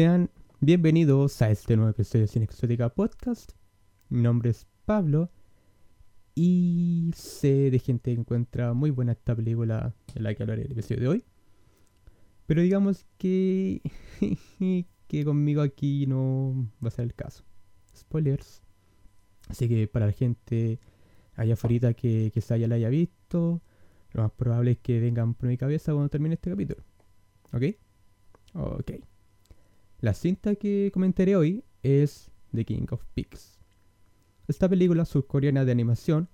Sean bienvenidos a este nuevo episodio de Cine Exótica Podcast. Mi nombre es Pablo y sé de gente que encuentra muy buena esta película en la que hablaré el episodio de hoy. Pero digamos que, que conmigo aquí no va a ser el caso. Spoilers. Así que para la gente allá afuera que quizá ya la haya visto, lo más probable es que vengan por mi cabeza cuando termine este capítulo. ¿Ok? Ok. La cinta que comentaré hoy es The King of Pigs. Esta película surcoreana de animación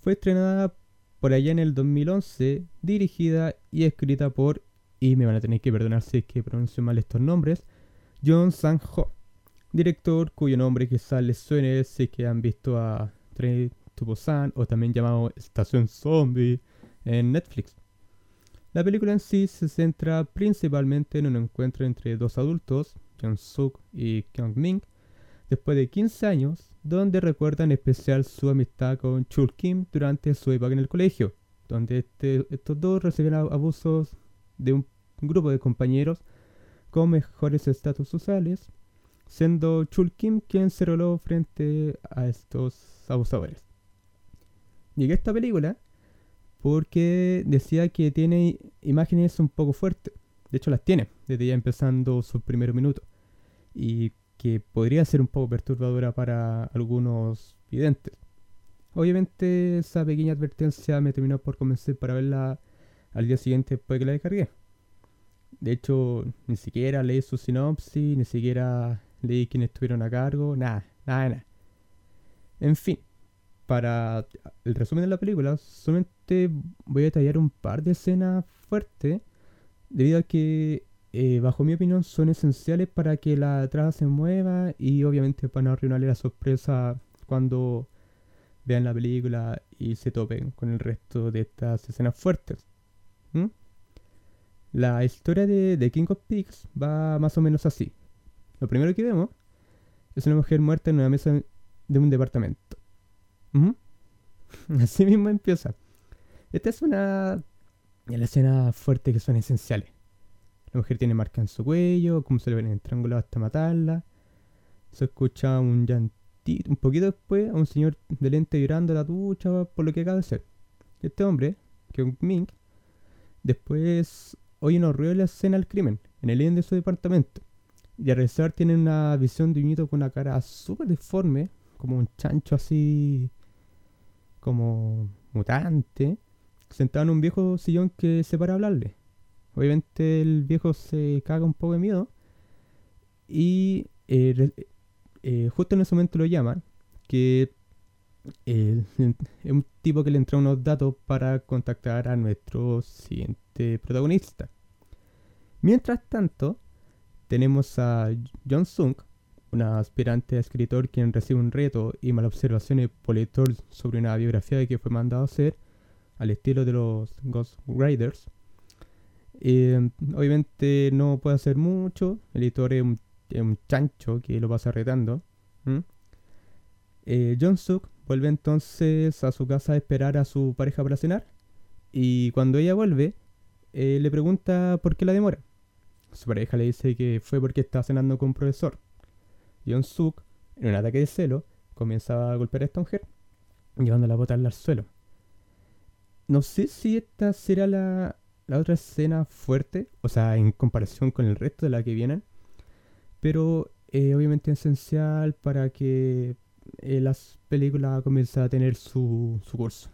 fue estrenada por allá en el 2011, dirigida y escrita por, y me van a tener que perdonar si es que pronuncio mal estos nombres, John Sang-ho, director cuyo nombre quizás les suene si que han visto a Train to Busan o también llamado Estación Zombie en Netflix. La película en sí se centra principalmente en un encuentro entre dos adultos, Jung Suk y Kyung Min, después de 15 años, donde recuerdan en especial su amistad con Chul Kim durante su época en el colegio, donde este, estos dos recibieron abusos de un grupo de compañeros con mejores estatus sociales, siendo Chul Kim quien se roló frente a estos abusadores. Llegué a esta película porque decía que tiene imágenes un poco fuertes. De hecho las tiene, desde ya empezando sus primeros minutos. Y que podría ser un poco perturbadora para algunos videntes. Obviamente esa pequeña advertencia me terminó por convencer para verla al día siguiente después de que la descargué. De hecho, ni siquiera leí su sinopsis, ni siquiera leí quiénes estuvieron a cargo, nada, nada, nada. En fin, para el resumen de la película, solamente voy a detallar un par de escenas fuertes, debido a que, eh, bajo mi opinión, son esenciales para que la trama se mueva y obviamente para no arruinarle la sorpresa cuando vean la película y se topen con el resto de estas escenas fuertes. La historia de King of Pigs va más o menos así. Lo primero que vemos es una mujer muerta en una mesa de un departamento. Así mismo empieza. Esta es una de las escenas fuertes que son esenciales. La mujer tiene marca en su cuello, como se le ven estrangulado hasta matarla. Se escucha un llantito, un poquito después, a un señor de lente llorando la ducha por lo que acaba de ser. Este hombre, que es un Mink, después oye unos ruidos de la escena del crimen, en el living de su departamento. Y al regresar tiene una visión de un con una cara súper deforme, como un chancho así como mutante, sentado en un viejo sillón que se para a hablarle. Obviamente el viejo se caga un poco de miedo y eh, eh, justo en ese momento lo llaman, que es un tipo que le entra unos datos para contactar a nuestro siguiente protagonista. Mientras tanto, tenemos a John Sung, una aspirante a escritor quien recibe un reto y malas observaciones por lector sobre una biografía que fue mandado a hacer al estilo de los Ghost Riders. Eh, obviamente no puede hacer mucho, el editor es un, chancho que lo pasa retando. Eh, John Suk vuelve entonces a su casa a esperar a su pareja para cenar y cuando ella vuelve eh, le pregunta por qué la demora. Su pareja le dice que fue porque está cenando con un profesor. John Suk, en un ataque de celo, comienza a golpear a esta mujer, llevándola a botarla al suelo. No sé si esta será la, otra escena fuerte, o sea, en comparación con el resto de la que vienen, pero eh, obviamente es esencial para que eh, las películas comiencen a tener su, su curso.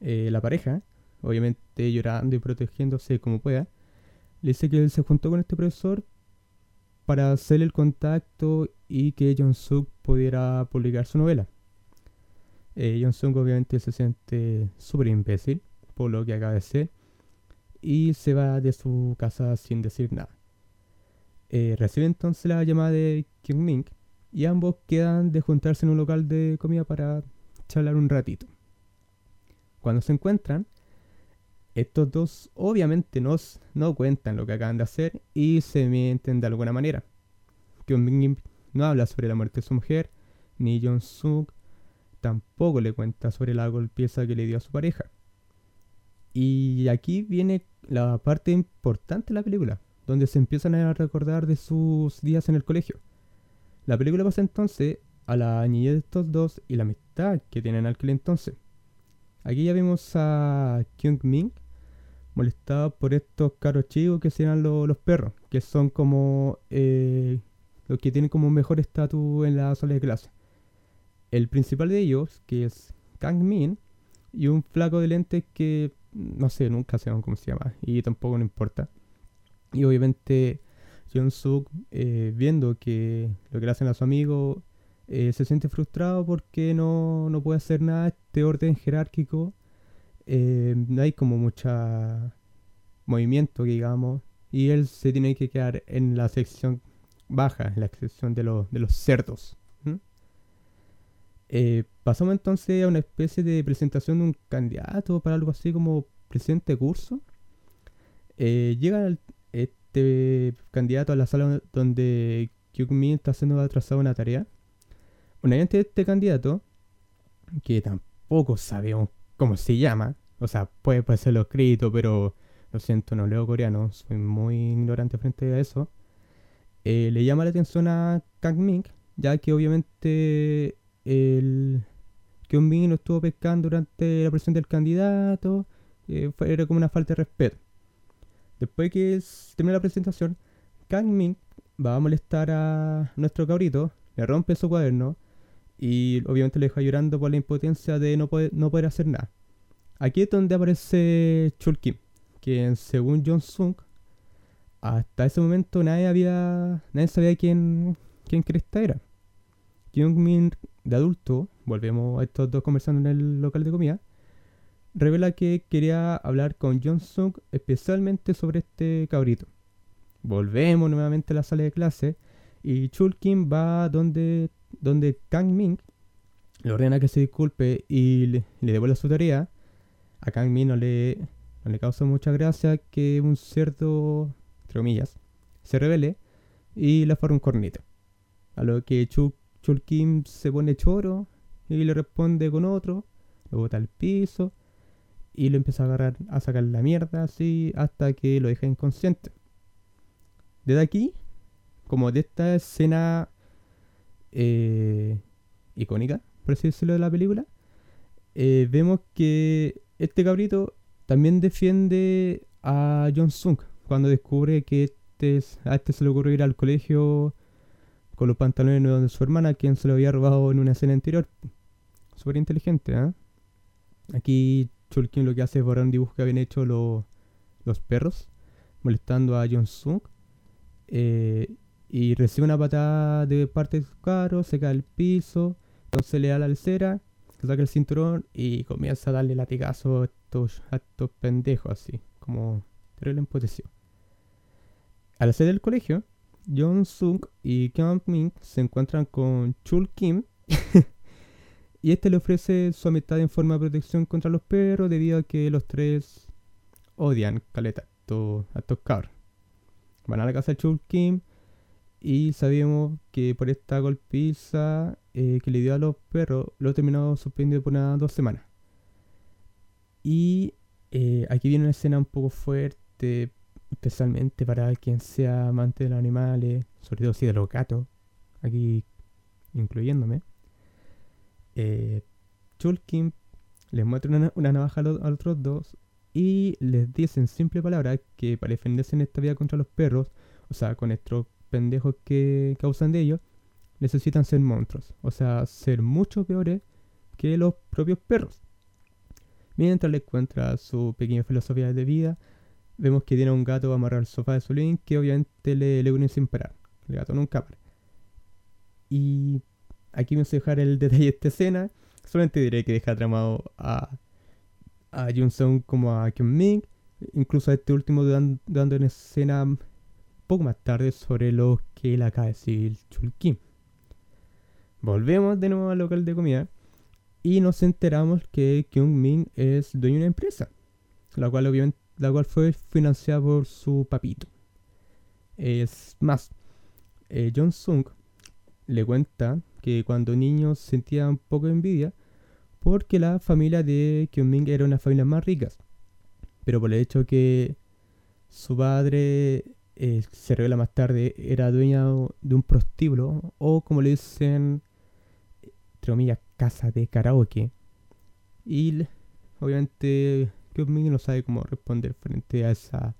Eh, la pareja, obviamente llorando y protegiéndose como pueda, le dice que él se juntó con este profesor para hacer el contacto y que John Suk pudiera publicar su novela. Eh, John Suk obviamente se siente súper imbécil por lo que acaba de hacer y se va de su casa sin decir nada. Eh, recibe entonces la llamada de Kyung Mink y ambos quedan de juntarse en un local de comida para charlar un ratito. Cuando se encuentran, estos dos obviamente no, no cuentan lo que acaban de hacer y se mienten de alguna manera. Kyung no habla sobre la muerte de su mujer, ni Jong Suk tampoco le cuenta sobre la golpiza que le dio a su pareja. Y aquí viene la parte importante de la película, donde se empiezan a recordar de sus días en el colegio. La película pasa entonces a la niñez de estos dos y la amistad que tienen al entonces. Aquí ya vemos a Kyung Min molestado por estos caros chicos que serán los perros, que son como eh, los que tienen como mejor estatus en la sala de clase. El principal de ellos, que es Kang Min, y un flaco de lentes que no sé, nunca sé cómo se llama, y tampoco no importa. Y obviamente John Suk, eh, viendo que lo que le hacen a su amigo, eh, se siente frustrado porque no, no puede hacer nada este orden jerárquico. Eh, no hay como mucha movimiento, digamos, y él se tiene que quedar en la sección baja, en la sección de, los, de los cerdos. pasamos entonces a una especie de presentación de un candidato para algo así como presidente de curso. llega este candidato a la sala donde Kyung-min está haciendo atrasado una tarea. Una de este candidato, que tampoco sabemos cómo se llama, o sea, puede, serlo escrito, pero lo siento, no leo coreano, soy muy ignorante frente a eso. Eh, le llama la atención a Kang Min, ya que obviamente el Kyung Min lo estuvo pescando durante la presión del candidato, fue, era como una falta de respeto. Después que termina la presentación, Kang Min va a molestar a nuestro cabrito, le rompe su cuaderno y obviamente le deja llorando por la impotencia de no poder, no poder hacer nada. Aquí es donde aparece Chul Kim, que según John Sung, hasta ese momento nadie había nadie sabía quién, quién Cresta era. Kyung Min de adulto, volvemos a estos dos conversando en el local de comida, revela que quería hablar con John Sung especialmente sobre este cabrito. Volvemos nuevamente a la sala de clase y Chul Kim va donde donde Kang Min le ordena que se disculpe y le, devuelva su tarea, a Kang Min no le, no le causa mucha gracia que un cerdo, entre comillas, se revele y le forra un cornito. A lo que Chul, Kim se pone choro y le responde con otro, lo bota al piso y lo empieza a agarrar a sacar la mierda así hasta que lo deja inconsciente. Desde aquí, como de esta escena eh, icónica, por así decirlo, de la película, eh, vemos que este cabrito también defiende a John Sung cuando descubre que este, a este se le ocurrió ir al colegio con los pantalones de su hermana, quien se lo había robado en una escena anterior. Súper inteligente, ¿eh? Aquí Chulkin lo que hace es borrar un dibujo que habían hecho los perros, molestando a John Sung. Eh, y recibe una patada de parte de su carro, se cae al piso, entonces le da la alcera, saca el cinturón y comienza a darle latigazo a estos, estos pendejos así, como terrible empotecido. Al salir del colegio, John Sung y Kyung Min se encuentran con Chul Kim y este le ofrece su amistad en forma de protección contra los perros debido a que los tres odian caleta a estos cabros. Van a la casa de Chul Kim y sabíamos que por esta golpiza eh, que le dio a los perros, lo terminó suspendido por unas dos semanas. Y eh, aquí viene una escena un poco fuerte, especialmente para quien sea amante de los animales, sobre todo si de los gatos, aquí incluyéndome. Eh, Chulkin les muestra una, navaja a los, otros dos y les dice en simple palabra que para defenderse en esta vida contra los perros, o sea, con estos pendejos que causan de ellos, necesitan ser monstruos. O sea, ser mucho peores que los propios perros. Mientras le encuentra su pequeña filosofía de vida, vemos que tiene un gato amarrar al sofá de su living que obviamente le, une sin parar. El gato nunca para. Y aquí me voy a dejar el detalle de esta escena. Solamente diré que deja tramado a, a Jun Sung como a Kyung Ming. Incluso a este último dando, dando en escena poco más tarde sobre lo que le acaba de decir Chul Kim. Volvemos de nuevo al local de comida y nos enteramos que Kyung Min es dueño de una empresa, la cual obviamente la cual fue financiada por su papito. Es más, eh, John Sung le cuenta que cuando niño sentía un poco de envidia porque la familia de Kyung Min era una familia más ricas. Pero por el hecho que su padre eh, se revela más tarde, era dueña de un prostíbulo, o como le dicen, entre comillas, casa de karaoke. Y obviamente Kyung no sabe cómo responder frente a esa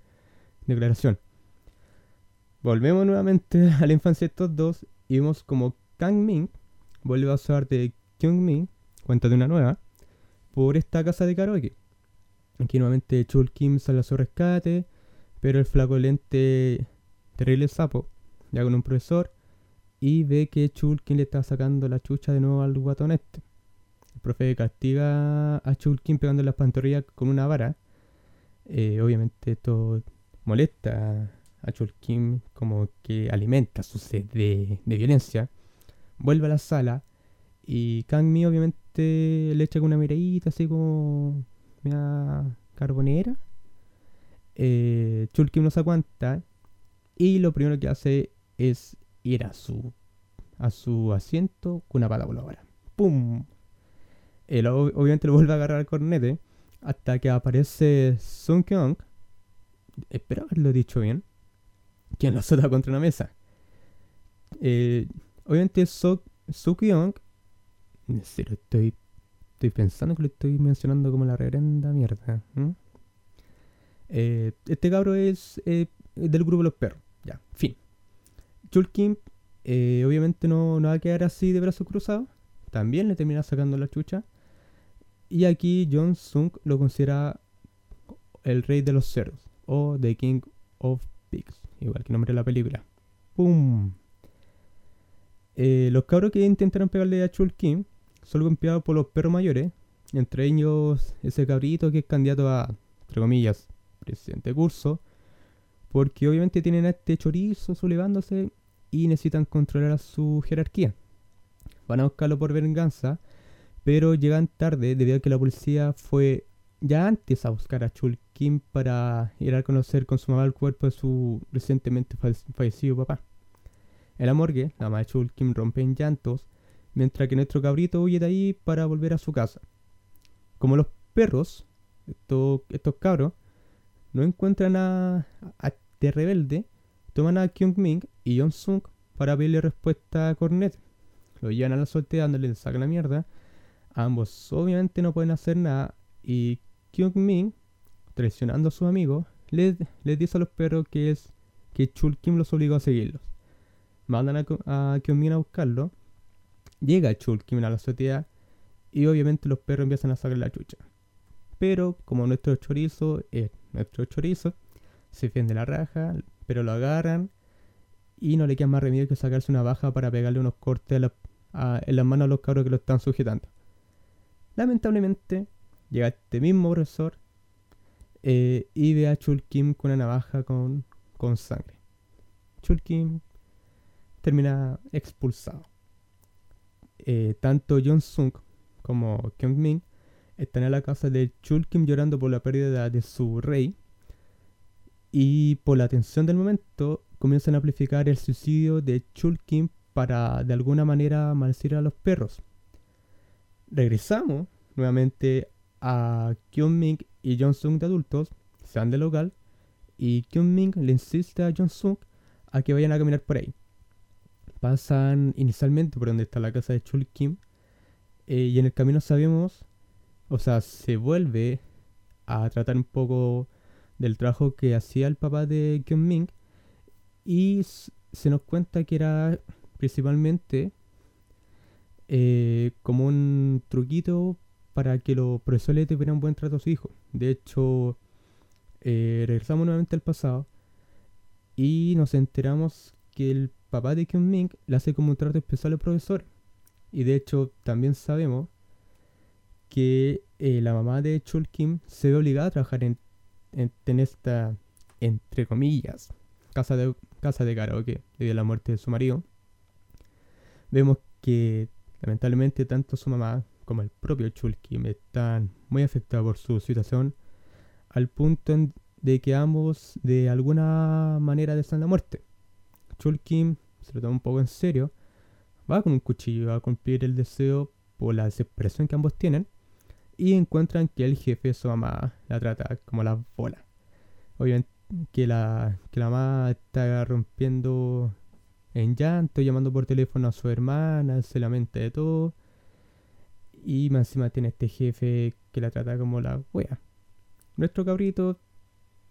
declaración. Volvemos nuevamente a la infancia de estos dos y vemos como Kang Min vuelve a usar de Kyung Min, cuenta de una nueva, por esta casa de karaoke. Aquí nuevamente Chul Kim sale a su rescate, pero el flaco lente terrible sapo, ya con un profesor, y ve que Chul Kim le está sacando la chucha de nuevo al guatón este. El profe castiga a Chul Kim pegando las pantorrillas con una vara. Eh, obviamente esto molesta a Chul Kim como que alimenta su sed de, violencia. Vuelve a la sala y Kang Mi obviamente le echa una miradita así como una carbonera. Eh, Chul Kim no se aguanta y lo primero que hace es ir a su a su asiento con una pata voladora. ¡Pum! Él obviamente lo vuelve a agarrar al cornete hasta que aparece Sun Kyung. Espero haberlo dicho bien. Quien lo azota contra una mesa. Eh, obviamente Su, Kyung. estoy, estoy pensando que lo estoy mencionando como la reverenda mierda. Este cabro es eh, del grupo los perros. Ya, fin. Chul Kim obviamente no, no va a quedar así de brazos cruzados. También le termina sacando la chucha. Y aquí John Sung lo considera el rey de los cerdos o The King of Pigs, igual que nombre de la película. ¡Pum! Eh, los cabros que intentaron pegarle a Chul Kim son golpeados por los perros mayores, entre ellos ese cabrito que es candidato a, entre comillas, presidente curso, porque obviamente tienen a este chorizo sublevándose y necesitan controlar a su jerarquía. Van a buscarlo por venganza pero llegan tarde debido a que la policía fue ya antes a buscar a Chul Kim para ir a conocer con su mamá el cuerpo de su recientemente fallecido papá. En la morgue, la mamá de Chul Kim rompe en llantos, mientras que nuestro cabrito huye de ahí para volver a su casa. Como los perros, estos, cabros, no encuentran a, a este rebelde, toman a Kyung Ming y Jong Sung para pedirle respuesta a Cornet. Lo llevan a la suerte dándole saca la mierda Ambos obviamente no pueden hacer nada y Kyung Min, traicionando a sus amigos, les, dice a los perros que es que Chul Kim los obligó a seguirlos. Mandan a, a Kyung Min a buscarlo. Llega Chul Kim a la azotea y obviamente los perros empiezan a sacar la chucha. Pero como nuestro chorizo es nuestro chorizo, se defiende la raja, pero lo agarran y no le queda más remedio que sacarse una baja para pegarle unos cortes en las manos a los cabros que lo están sujetando. Lamentablemente, llega este mismo profesor eh, y ve a Chul Kim con una navaja con, con sangre. Chul Kim termina expulsado. Eh, tanto Jong Sung como Kyung Min están en la casa de Chul Kim llorando por la pérdida de su rey. Y por la tensión del momento comienzan a amplificar el suicidio de Chul Kim para de alguna manera maldecir a los perros regresamos nuevamente a Kyung Ming y Jong Sung de adultos, se van del local y Kyung Ming le insiste a Jong Sung a que vayan a caminar por ahí. Pasan inicialmente por donde está la casa de Chul Kim eh, y en el camino sabemos, o sea, se vuelve a tratar un poco del trabajo que hacía el papá de Kyung Ming y se nos cuenta que era principalmente eh, como un truquito para que los profesores tuvieran buen trato a sus hijos. De hecho, eh, regresamos nuevamente al pasado y nos enteramos que el papá de Kyung Ming le hace como un trato especial al profesor. Y de hecho, también sabemos que eh, la mamá de Chul Kim se ve obligada a trabajar en, en, esta, entre comillas, casa de, casa de karaoke debido a la muerte de su marido. Vemos que Lamentablemente, tanto su mamá como el propio Chulkim están muy afectados por su situación, al punto de que ambos de alguna manera desean la muerte. Chulkim se lo toma un poco en serio, va con un cuchillo a cumplir el deseo por la desesperación que ambos tienen, y encuentran que el jefe de su mamá la trata como la bola. Obviamente que la, que la mamá está rompiendo en llanto, llamando por teléfono a su hermana, se lamenta de todo. Y más encima tiene este jefe que la trata como la wea. Nuestro cabrito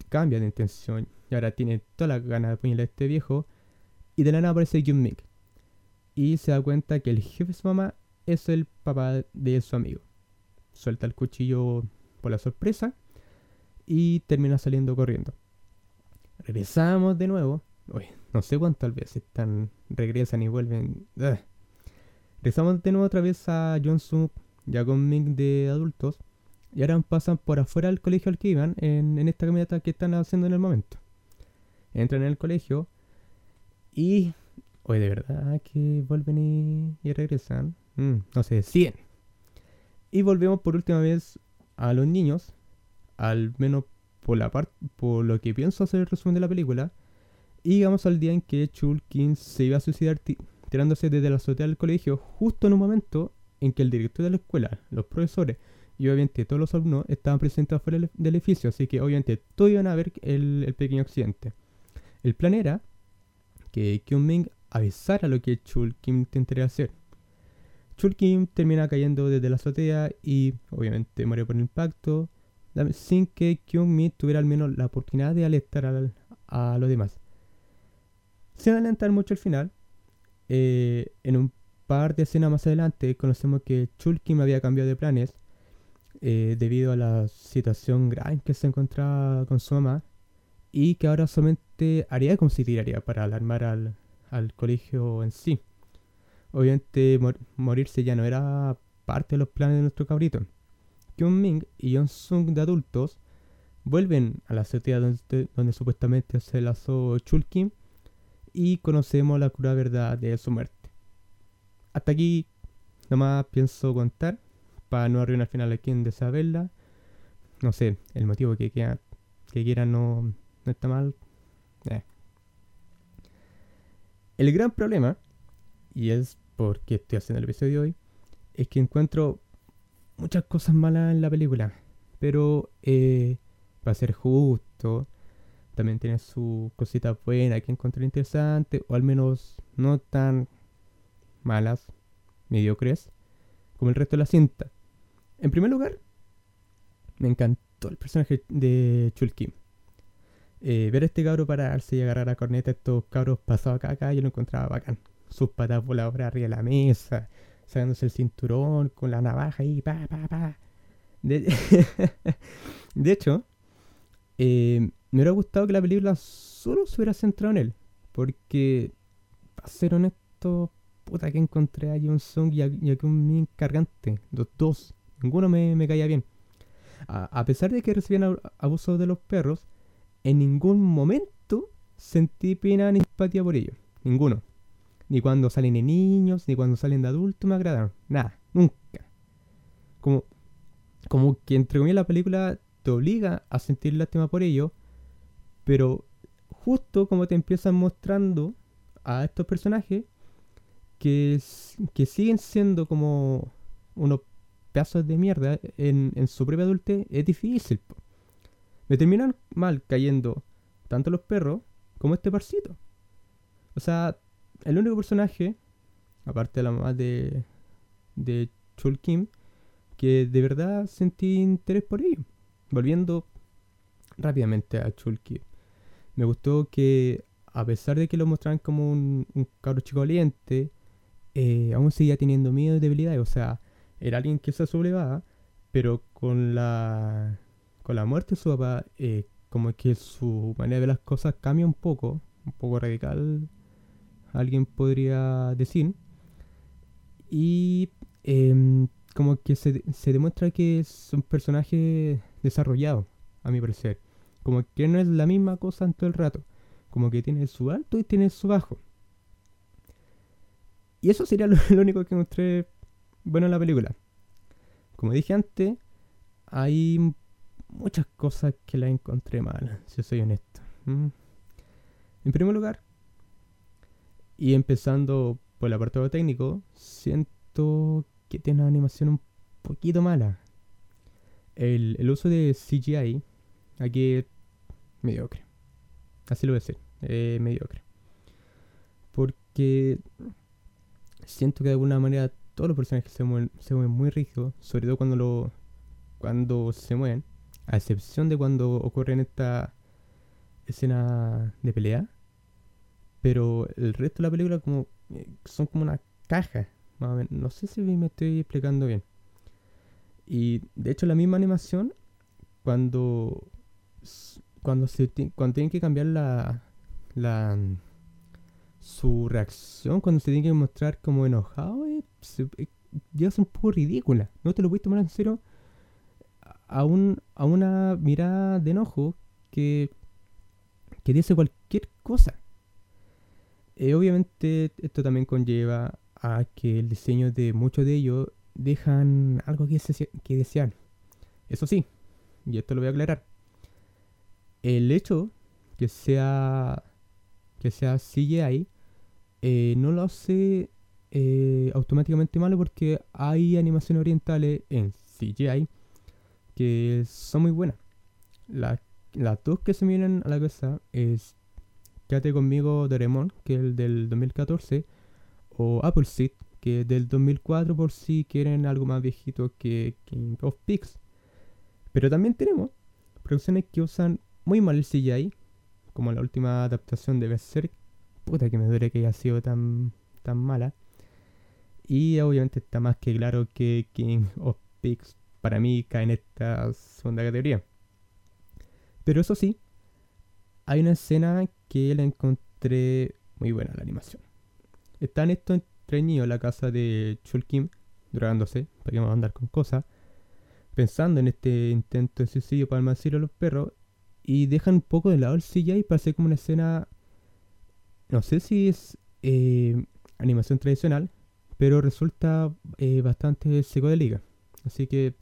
cambia de intención y ahora tiene toda la ganas de apuñalar a este viejo. Y de la nada aparece Jun Ming. Y se da cuenta que el jefe de su mamá es el papá de su amigo. Suelta el cuchillo por la sorpresa y termina saliendo corriendo. Regresamos de nuevo. Uy, no sé cuántas veces están, regresan y vuelven. Regresamos de nuevo otra vez a Johnson, ya con Ming de adultos. Y ahora pasan por afuera del colegio al que iban en, esta camioneta que están haciendo en el momento. Entran en el colegio y. Oye, de verdad que vuelven y, regresan. Mm, no sé, 100. Y volvemos por última vez a los niños. Al menos por la parte. Por lo que pienso hacer el resumen de la película. Y llegamos al día en que Chulkin se iba a suicidar tirándose desde la azotea del colegio, justo en un momento en que el director de la escuela, los profesores y obviamente todos los alumnos estaban presentes afuera del edificio, así que obviamente todos iban a ver el, pequeño accidente. El plan era que Kyung Ming avisara lo que Chul Kim intentaría hacer. Chul Kim termina cayendo desde la azotea y obviamente muere por el impacto, sin que Kyung Min tuviera al menos la oportunidad de alertar a los demás. Sin adelantar mucho al final, eh, en un par de escenas más adelante conocemos que Chul Kim había cambiado de planes eh, debido a la situación grave que se encontraba con su mamá y que ahora solamente haría como si tiraría para alarmar al, colegio en sí. Obviamente morirse ya no era parte de los planes de nuestro cabrito. Kyung Ming y Yeon Sung de adultos vuelven a la azotea donde, donde supuestamente se lazó Chul Kim y conocemos la cruda verdad de su muerte. Hasta aquí nomás pienso contar para no arruinar al final a quien desea verla. No sé, el motivo que, quiera, que quiera no, no está mal. Eh. El gran problema, y es porque estoy haciendo el episodio de hoy, es que encuentro muchas cosas malas en la película. Pero, eh, para ser justo, también tiene su cosita buena que encontré interesante, o al menos no tan malas, mediocres, como el resto de la cinta. En primer lugar, me encantó el personaje de Chul Kim. Eh, ver a este cabro pararse y agarrar a corneta, estos cabros pasados acá, acá, yo lo encontraba bacán. Sus patas voladoras arriba de la mesa, sacándose el cinturón con la navaja y pa, pa, pa. De, hecho, eh, me hubiera gustado que la película solo se hubiera centrado en él. Porque, para ser honesto, puta que encontré a John Sung y a, y un cargante. Los dos. Ninguno me, caía bien. A, pesar de que recibían abuso de los perros, en ningún momento sentí pena ni empatía por ellos. Ninguno. Ni cuando salen de niños, ni cuando salen de adultos me agradaron. Nada, nunca. Como, como que entre comillas la película te obliga a sentir lástima por ello, pero justo como te empiezan mostrando a estos personajes que, que siguen siendo como unos pedazos de mierda en, su propia adultez, es difícil. Me terminan mal cayendo tanto los perros como este parcito. O sea, el único personaje, aparte de la mamá de, de Chul Kim, que de verdad sentí interés por ello. Volviendo rápidamente a Chul Kim. Me gustó que, a pesar de que lo mostraran como un, un cabro chico valiente, eh, aún seguía teniendo miedo y debilidades. O sea, era alguien que se sublevaba, pero con la, con la muerte de su papá, eh, como que su manera de ver las cosas cambia un poco, un poco radical, alguien podría decir. Y em, como que se, se demuestra que es un personaje desarrollado, a mi parecer. Como que no es la misma cosa en todo el rato. Como que tiene su alto y tiene su bajo. Y eso sería lo, único que encontré bueno en la película. Como dije antes, hay muchas cosas que la encontré mal, si soy honesto. Mm. En primer lugar, y empezando por el apartado técnico, siento que tiene una animación un poquito mala. El, uso de CGI aquí mediocre. Así lo voy a decir. Eh, mediocre. Porque siento que de alguna manera todos los personajes se mueven, muy rígidos, sobre todo cuando lo cuando se mueven, a excepción de cuando ocurre en esta escena de pelea. Pero el resto de la película como eh, son como una caja. No sé si me estoy explicando bien. Y de hecho la misma animación, cuando, cuando, se, cuando tienen que cambiar la, la, su reacción, cuando se tiene que mostrar como enojado, eh, eh, ya es un poco ridícula. No te lo puedes tomar en serio a, un, a una mirada de enojo que, que dice cualquier cosa. Eh, obviamente esto también conlleva a que el diseño de muchos de ellos dejan algo que, que desear. Eso sí, y esto lo voy a aclarar. El hecho que sea que sea CGI eh, no lo hace eh, automáticamente malo porque hay animaciones orientales en CGI que son muy buenas. las dos que se miran a la cabeza es Quédate conmigo Doraemon, que es el del 2014, o Appleseed, que es del 2004 por si quieren algo más viejito que King of Pigs. Pero también tenemos producciones que usan muy mal el CGI, como la última adaptación de Berserk. Puta que me duele que haya sido tan, tan mala. Y obviamente está más que claro que King of Pigs para mí cae en esta segunda categoría. Pero eso sí, hay una escena que la encontré muy buena, la animación. Están estos entreñidos en la casa de Chul Kim, drogándose, para que vamos a andar con cosas, pensando en este intento de suicidio para almacenar a los perros, y dejan un poco de lado el CGI para hacer como una escena, no sé si es eh, animación tradicional, pero resulta eh, bastante liga. Así que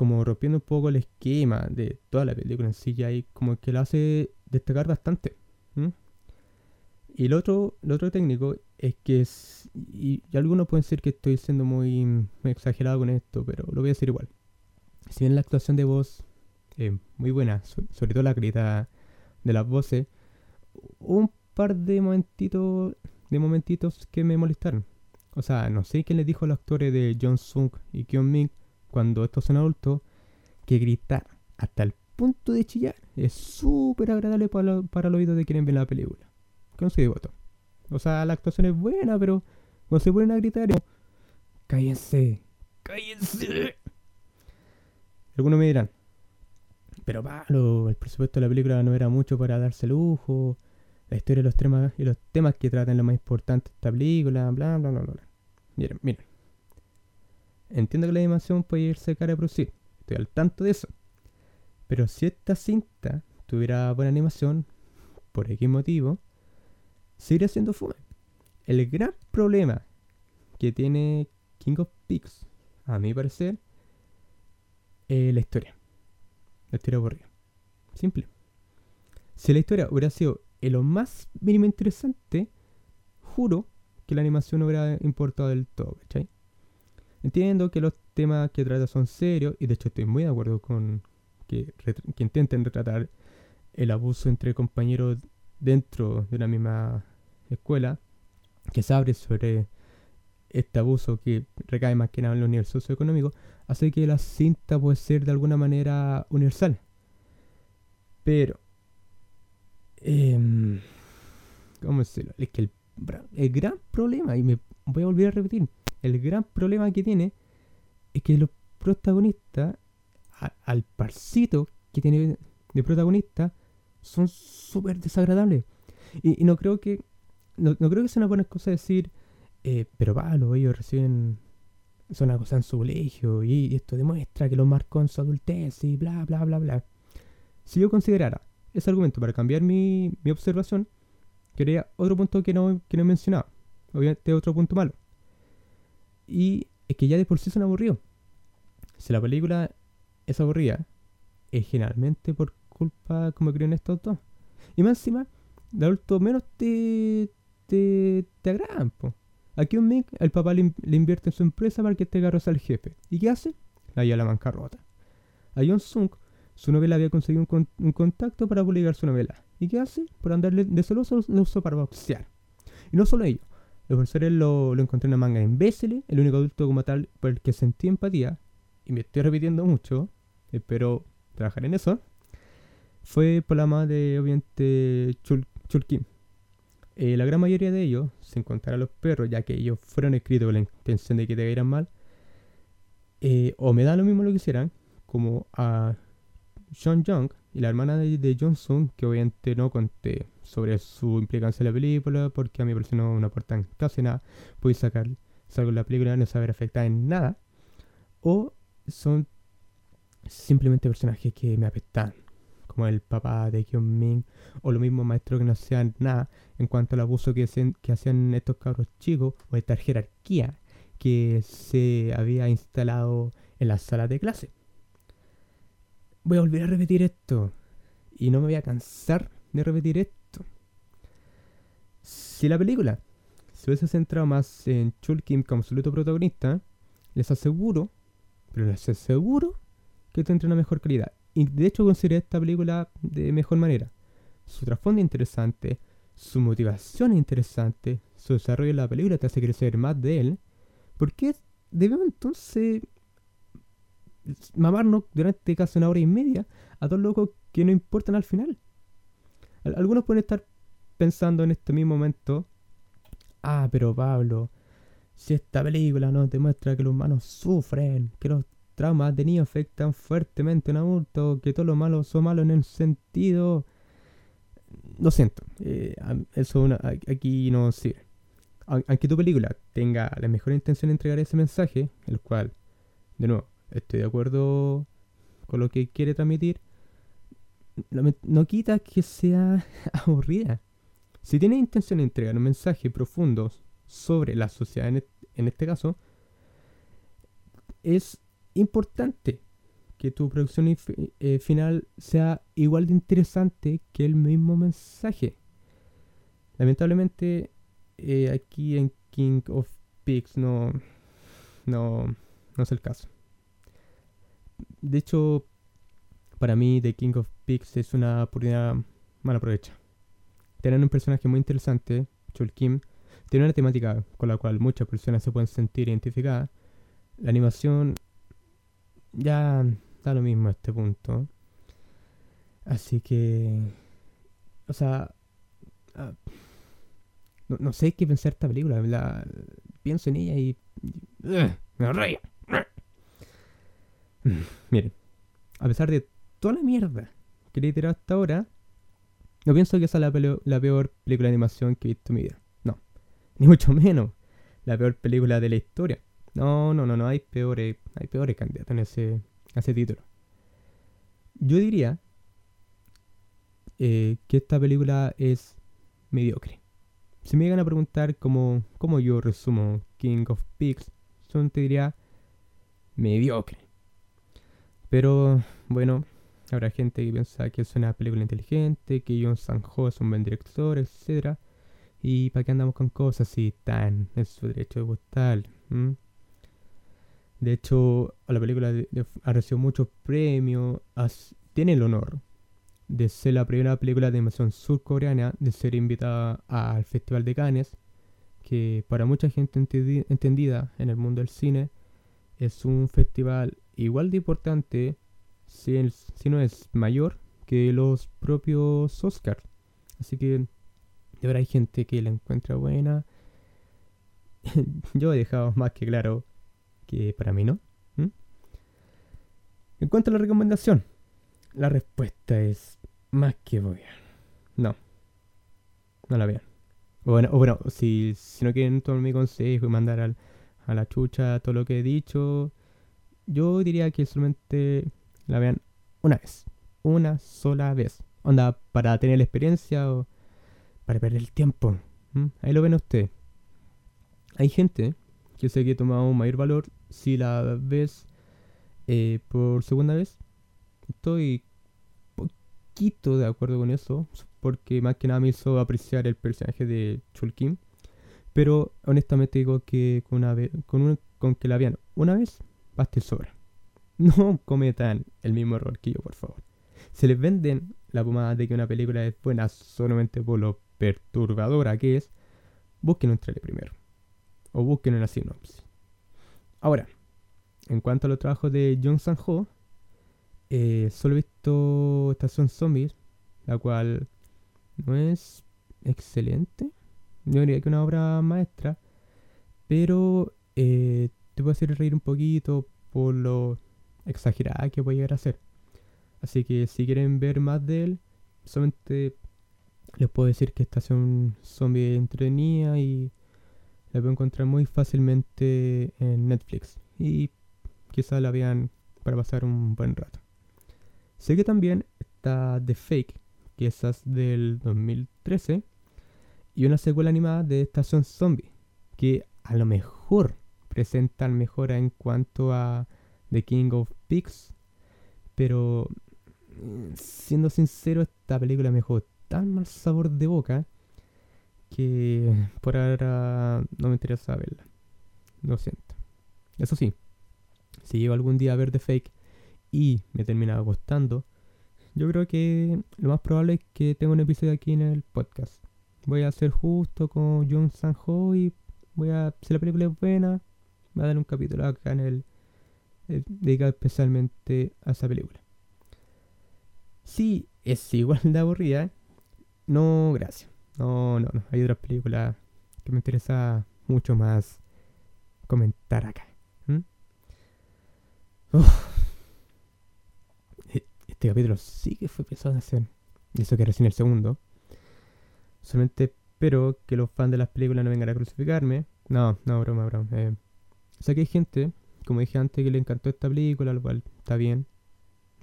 como rompiendo un poco el esquema de toda la película en sí, ya como que la hace destacar bastante. Y el otro, el otro técnico es que, es, y, algunos pueden decir que estoy siendo muy, exagerado con esto, pero lo voy a decir igual. Si bien la actuación de voz es muy buena, sobre todo la calidad de las voces, un par de momentitos, de momentitos que me molestaron. O sea, no sé quién les dijo a los actores de John Sung y Kyung Min cuando estos son adultos, que gritar hasta el punto de chillar es súper agradable para, para el oído de quienes ven la película. ¿Qué voto? O sea, la actuación es buena, pero cuando se ponen a gritar, cállense, cállense. Algunos me dirán, pero malo, el presupuesto de la película no era mucho para darse lujo, la historia de los temas y los temas que tratan lo más importante de esta película, bla, bla, bla, bla. Miren, miren. Entiendo que la animación puede irse cara a producir. Estoy al tanto de eso. Pero si esta cinta tuviera buena animación, por X motivo, seguiría siendo fome. El gran problema que tiene King of Pigs, a mi parecer, es la historia. La historia aburrida. Simple. Si la historia hubiera sido en lo más mínimo interesante, juro que la animación hubiera importado del todo, ¿cachai? Entiendo que los temas que trata son serios y de hecho estoy muy de acuerdo con que, intenten retratar el abuso entre compañeros dentro de una misma escuela, que se abre sobre este abuso que recae más que nada en los niveles socioeconómicos, hace que la cinta puede ser de alguna manera universal. Pero, eh, ¿cómo decirlo? Es que el gran problema, y me voy a volver a repetir, el gran problema que tiene es que los protagonistas, al parcito que tiene de protagonista, son súper desagradables. Y, no creo que no, creo que sea una buena cosa decir, eh, pero Pablo, ellos reciben, son una cosa en su colegio y esto demuestra que los marcó en su adultez y bla, bla, bla, bla. Si yo considerara ese argumento para cambiar mi, mi observación, quería otro punto que no, que no he mencionado. Obviamente otro punto malo. Y es que ya de por sí son aburridos. Si la película es aburrida, es generalmente por culpa, como creo en estos dos. Y más encima, de adulto menos te, te, te agradan, po. Aquí un Mick, el papá le, invierte en su empresa para que este carro sea el jefe. ¿Y qué hace? La lleva a la bancarrota. A John Sung, su novela había conseguido un, contacto para publicar su novela. ¿Y qué hace? Por andarle de celoso lo usó para boxear. Y no solo ello. Los profesores lo, lo encontré en una manga imbécil, el único adulto como tal por el que sentí empatía, y me estoy repitiendo mucho, espero trabajar en eso, fue por la madre, obviamente, Chul, Chulkin. Eh, la gran mayoría de ellos, sin contar a los perros, ya que ellos fueron escritos con la intención de que te vieran mal, eh, o me da lo mismo lo que hicieran, como a Sean Young y la hermana de, de Johnson, que obviamente no conté sobre su implicancia en la película, porque a mi persona no, aportan casi nada, pude sacar, salgo la película no saber afectar en nada, o son simplemente personajes que me apestan, como el papá de Kyung Min, o los mismos maestros que no hacían nada en cuanto al abuso que, que hacían estos cabros chicos, o esta jerarquía que se había instalado en las salas de clase. Voy a volver a repetir esto, y no me voy a cansar de repetir esto. Si la película se hubiese centrado más en Chul Kim como absoluto protagonista, les aseguro, pero les aseguro que tendría una mejor calidad. Y de hecho consideré esta película de mejor manera. Su trasfondo es interesante, su motivación es interesante, su desarrollo en la película te hace crecer más de él. ¿Por qué debemos entonces mamarnos durante casi una hora y media a dos locos que no importan al final? Algunos pueden estar pensando en este mismo momento, ah, pero Pablo, si esta película nos demuestra que los humanos sufren, que los traumas de niño afectan fuertemente a un adulto, que todos los malos son malos en el sentido... Lo siento, eh, eso aquí no sirve. Aunque tu película tenga la mejor intención de entregar ese mensaje, el cual, de nuevo, estoy de acuerdo con lo que quiere transmitir, no, quita que sea aburrida. Si tiene intención de entregar un mensaje profundo sobre la sociedad en, en este caso, es importante que tu producción eh, final sea igual de interesante que el mismo mensaje. Lamentablemente, eh, aquí en King of Pigs no, no, no es el caso. De hecho, para mí, The King of Pigs es una oportunidad mal aprovechada. Tienen un personaje muy interesante, Chul Kim, tiene una temática con la cual muchas personas se pueden sentir identificadas. La animación ya da lo mismo a este punto. Así que, o sea, ah, no, sé qué pensar esta película. La, pienso en ella y, me raya. Miren, a pesar de toda la mierda que le he tirado hasta ahora, no pienso que esa es la, peor película de animación que he visto en mi vida. No, ni mucho menos la peor película de la historia. No, no, no, no, hay peores, hay peores candidatos en ese, ese título. Yo diría eh, que esta película es mediocre. Si me llegan a preguntar cómo, cómo yo resumo King of Pigs, yo te diría mediocre. Pero bueno, habrá gente que piensa que es una película inteligente, que John Sanjo es un buen director, etc. Y para qué andamos con cosas así tan es su derecho de gustar. De hecho, la película ha recibido muchos premios. tiene el honor de ser la primera película de animación surcoreana de ser invitada al Festival de Cannes, que para mucha gente entendida en el mundo del cine es un festival igual de importante, si, si no es mayor, que los propios Oscars. Así que de verdad hay gente que la encuentra buena. Yo he dejado más que claro que para mí no. En cuanto a la recomendación, la respuesta es más que voy No. No la vean. O bueno, bueno si, si no quieren tomar mi consejo y mandar al, a la chucha todo lo que he dicho, yo diría que solamente la vean una vez. Una sola vez. Onda, para tener la experiencia o para perder el tiempo. Ahí lo ven ustedes. Hay gente que sé que toma un mayor valor si la ves eh, por segunda vez. Estoy poquito de acuerdo con eso, porque más que nada me hizo apreciar el personaje de Chulkin. Pero honestamente digo que con, una con, con que la vean una vez, basta y sobra. No cometan el mismo error que yo, por favor. se les venden la pomada de que una película es buena solamente por lo perturbadora que es, busquen un trailer primero. O busquen una sinopsis. Ahora, en cuanto a los trabajos de John Sanjo, eh, solo he visto Estación Zombies, la cual no es excelente. Yo diría que una obra maestra, pero eh, te puede hacer reír un poquito por lo exagerada que puede llegar a ser. Así que si quieren ver más de él, solamente les puedo decir que Estación Zombie entretenida y la puedo encontrar muy fácilmente en Netflix. Y quizá la vean para pasar un buen rato. Sé que también está The Fake, que es del 2013, y una secuela animada de Estación Zombie, que a lo mejor presentan mejora en cuanto a The King of Pigs, pero siendo sincero, esta película me dejó tan mal sabor de boca que por ahora no me interesa verla. Lo siento. Eso sí, si llego algún día a ver The Fake y me termina gustando, yo creo que lo más probable es que tenga un episodio aquí en el podcast. Voy a hacer justo con John Sanjo y voy a, si la película es buena, voy a dar un capítulo acá en el, eh, dedicado especialmente a esa película. Si es igual de aburrida, no, gracias. No, no, no. Hay otras películas que me interesa mucho más comentar acá. E, este capítulo sí que fue pesado de hacer. Y eso que recién el segundo. Solamente espero que los fans de las películas no vengan a crucificarme. No, no, broma, broma. Eh, o sea que hay gente, como dije antes, que le encantó esta película, lo cual está bien.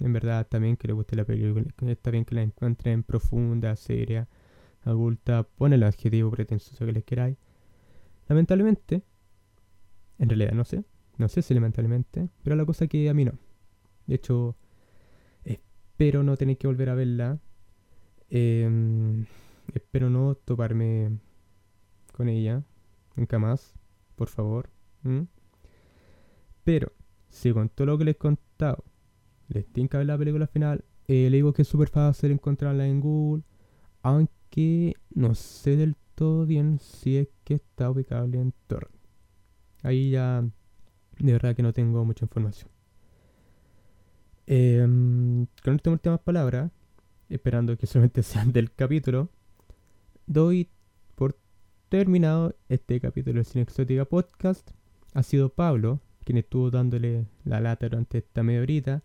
En verdad, bien que le guste la película. Está bien que la encuentren profunda, seria, adulta. Pone el adjetivo pretencioso que les queráis. Lamentablemente, en realidad no sé. No sé si lamentablemente, pero la cosa que a mí no. De hecho, espero no tener que volver a verla. Em, espero no toparme con ella. Nunca más, por favor. Pero, si con todo lo que les he contado les que ver la película final, eh, le digo que es súper fácil encontrarla en Google. Aunque no sé del todo bien si es que está ubicable en torrent. Ahí ya de verdad que no tengo mucha información. Em, con estas últimas palabras, esperando que solamente sean del capítulo, doy por terminado este capítulo de Cine Exótica Podcast. Ha sido Pablo quien estuvo dándole la lata durante esta media horita.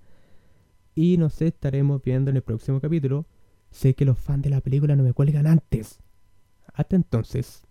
Y nos estaremos viendo en el próximo capítulo. Sé que los fans de la película no me cuelgan antes. Hasta entonces.